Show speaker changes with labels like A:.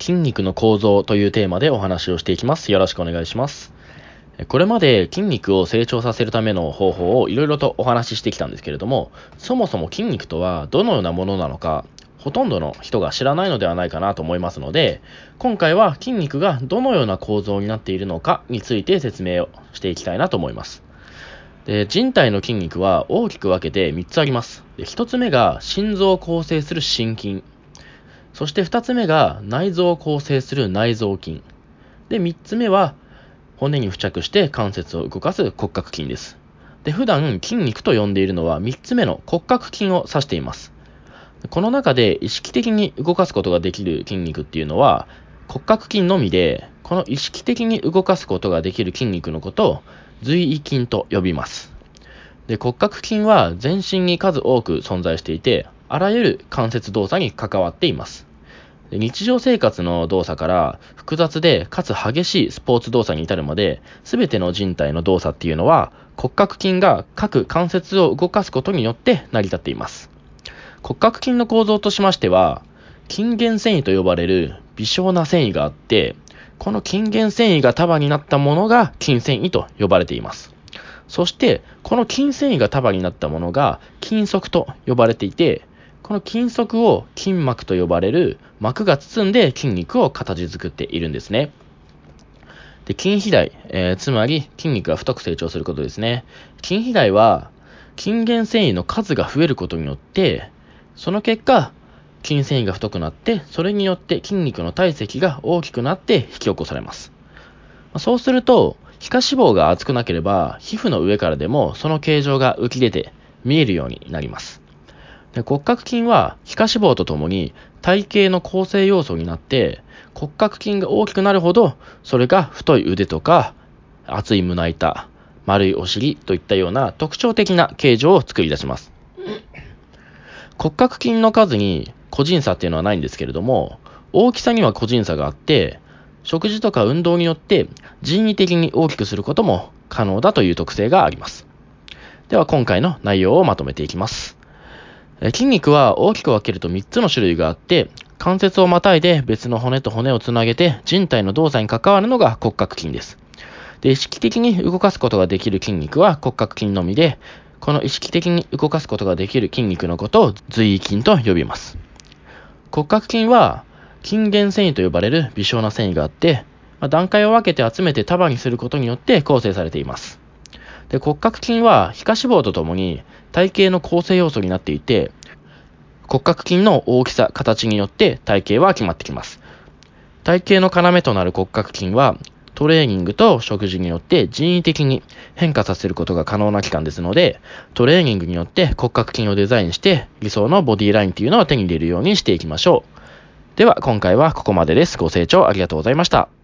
A: 筋肉の構造というテーマでお話をしていきます。よろしくお願いします。これまで筋肉を成長させるための方法をいろいろとお話ししてきたんですけれども、そもそも筋肉とはどのようなものなのか、ほとんどの人が知らないのではないかなと思いますので、今回は筋肉がどのような構造になっているのかについて説明をしていきたいなと思います。で人体の筋肉は大きく分けて3つあります。1つ目が心臓を構成する心筋。そして2つ目が内臓を構成する内臓筋。で、3つ目は骨に付着して関節を動かす骨格筋です。で、普段筋肉と呼んでいるのは3つ目の骨格筋を指しています。この中で意識的に動かすことができる筋肉っていうのは骨格筋のみで、この意識的に動かすことができる筋肉のことを随意筋と呼びます。で骨格筋は全身に数多く存在していて、あらゆる関節動作に関わっています。日常生活の動作から複雑でかつ激しいスポーツ動作に至るまで、すべての人体の動作っていうのは骨格筋が各関節を動かすことによって成り立っています。骨格筋の構造としましては、筋原繊維と呼ばれる微小な繊維があって、この筋原繊維が束になったものが筋繊維と呼ばれています。そして、この筋繊維が束になったものが筋束と呼ばれていて、この筋束を筋膜と呼ばれる膜が包んで筋肉を形作っているんですね。で筋肥大、えー、つまり筋肉が太く成長することですね。筋肥大は筋原繊維の数が増えることによって、その結果、筋繊維が太くなって、それによって筋肉の体積が大きくなって引き起こされます。そうすると、皮下脂肪が厚くなければ、皮膚の上からでもその形状が浮き出て見えるようになります。で骨格筋は皮下脂肪とともに体型の構成要素になって、骨格筋が大きくなるほど、それが太い腕とか、厚い胸板、丸いお尻といったような特徴的な形状を作り出します。骨格筋の数に個人差っていうのはないんですけれども、大きさには個人差があって、食事とか運動によって人為的に大きくすることも可能だという特性があります。では今回の内容をまとめていきます。筋肉は大きく分けると3つの種類があって、関節をまたいで別の骨と骨をつなげて人体の動作に関わるのが骨格筋です。で、意識的に動かすことができる筋肉は骨格筋のみで、この意識的に動かすことができる筋肉のことを随意筋と呼びます。骨格筋は筋原繊維と呼ばれる微小な繊維があって、ま、段階を分けて集めて束にすることによって構成されています。で骨格筋は皮下脂肪とともに体型の構成要素になっていて、骨格筋の大きさ、形によって体型は決まってきます。体型の要となる骨格筋は、トレーニングと食事によって人為的に変化させることが可能な期間ですので、トレーニングによって骨格筋をデザインして理想のボディラインというのを手に入れるようにしていきましょう。では今回はここまでです。ご清聴ありがとうございました。